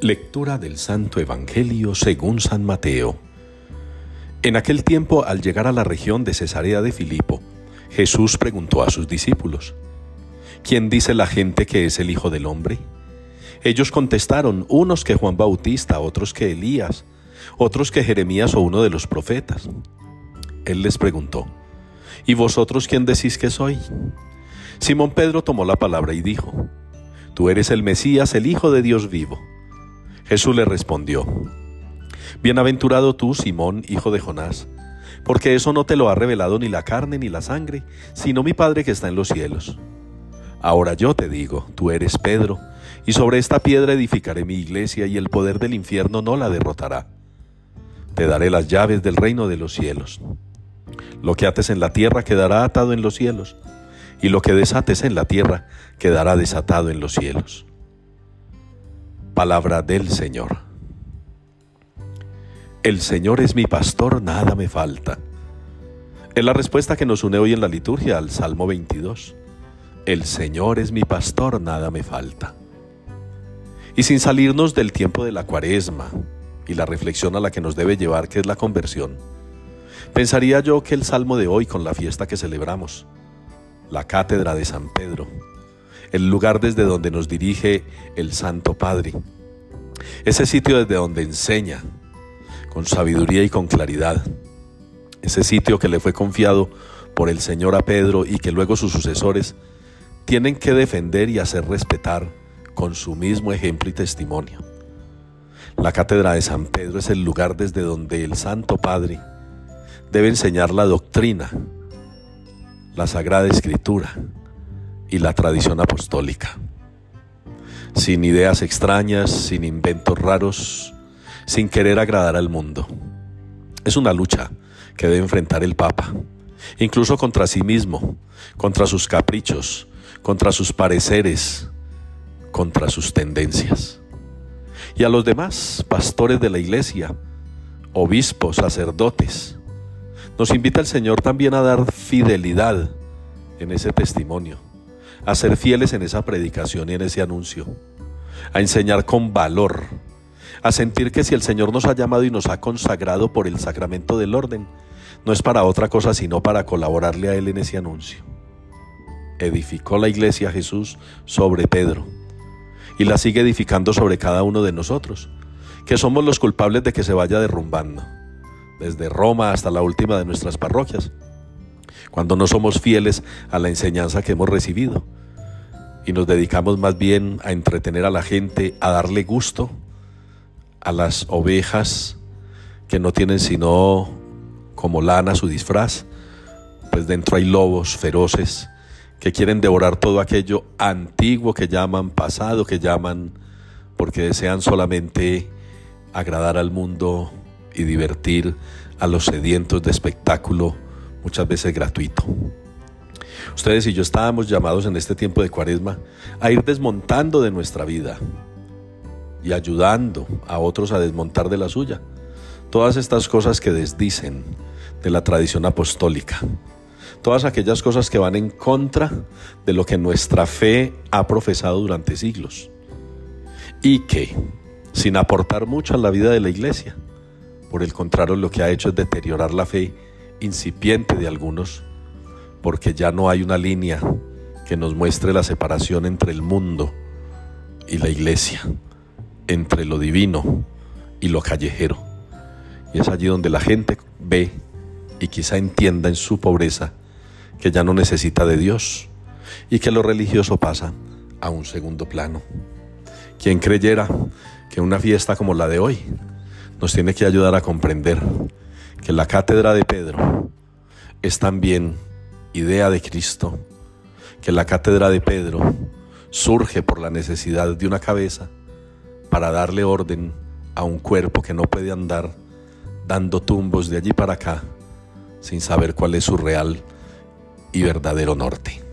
Lectura del Santo Evangelio según San Mateo. En aquel tiempo, al llegar a la región de Cesarea de Filipo, Jesús preguntó a sus discípulos, ¿Quién dice la gente que es el Hijo del Hombre? Ellos contestaron, unos que Juan Bautista, otros que Elías, otros que Jeremías o uno de los profetas. Él les preguntó, ¿Y vosotros quién decís que soy? Simón Pedro tomó la palabra y dijo, Tú eres el Mesías, el Hijo de Dios vivo. Jesús le respondió, Bienaventurado tú, Simón, hijo de Jonás, porque eso no te lo ha revelado ni la carne ni la sangre, sino mi Padre que está en los cielos. Ahora yo te digo, tú eres Pedro, y sobre esta piedra edificaré mi iglesia, y el poder del infierno no la derrotará. Te daré las llaves del reino de los cielos. Lo que ates en la tierra quedará atado en los cielos, y lo que desates en la tierra quedará desatado en los cielos. Palabra del Señor. El Señor es mi pastor, nada me falta. Es la respuesta que nos une hoy en la liturgia al Salmo 22. El Señor es mi pastor, nada me falta. Y sin salirnos del tiempo de la cuaresma y la reflexión a la que nos debe llevar, que es la conversión, pensaría yo que el Salmo de hoy con la fiesta que celebramos, la cátedra de San Pedro, el lugar desde donde nos dirige el Santo Padre, ese sitio desde donde enseña con sabiduría y con claridad, ese sitio que le fue confiado por el Señor a Pedro y que luego sus sucesores tienen que defender y hacer respetar con su mismo ejemplo y testimonio. La cátedra de San Pedro es el lugar desde donde el Santo Padre debe enseñar la doctrina, la Sagrada Escritura, y la tradición apostólica. Sin ideas extrañas, sin inventos raros, sin querer agradar al mundo. Es una lucha que debe enfrentar el Papa, incluso contra sí mismo, contra sus caprichos, contra sus pareceres, contra sus tendencias. Y a los demás, pastores de la iglesia, obispos, sacerdotes, nos invita el Señor también a dar fidelidad en ese testimonio a ser fieles en esa predicación y en ese anuncio, a enseñar con valor, a sentir que si el Señor nos ha llamado y nos ha consagrado por el sacramento del orden, no es para otra cosa sino para colaborarle a Él en ese anuncio. Edificó la iglesia Jesús sobre Pedro y la sigue edificando sobre cada uno de nosotros, que somos los culpables de que se vaya derrumbando, desde Roma hasta la última de nuestras parroquias cuando no somos fieles a la enseñanza que hemos recibido y nos dedicamos más bien a entretener a la gente, a darle gusto a las ovejas que no tienen sino como lana su disfraz, pues dentro hay lobos feroces que quieren devorar todo aquello antiguo que llaman pasado, que llaman porque desean solamente agradar al mundo y divertir a los sedientos de espectáculo muchas veces gratuito. Ustedes y yo estábamos llamados en este tiempo de cuaresma a ir desmontando de nuestra vida y ayudando a otros a desmontar de la suya todas estas cosas que desdicen de la tradición apostólica, todas aquellas cosas que van en contra de lo que nuestra fe ha profesado durante siglos y que, sin aportar mucho a la vida de la iglesia, por el contrario lo que ha hecho es deteriorar la fe incipiente de algunos, porque ya no hay una línea que nos muestre la separación entre el mundo y la iglesia, entre lo divino y lo callejero. Y es allí donde la gente ve y quizá entienda en su pobreza que ya no necesita de Dios y que lo religioso pasa a un segundo plano. Quien creyera que una fiesta como la de hoy nos tiene que ayudar a comprender que la cátedra de Pedro es también idea de Cristo, que la cátedra de Pedro surge por la necesidad de una cabeza para darle orden a un cuerpo que no puede andar dando tumbos de allí para acá sin saber cuál es su real y verdadero norte.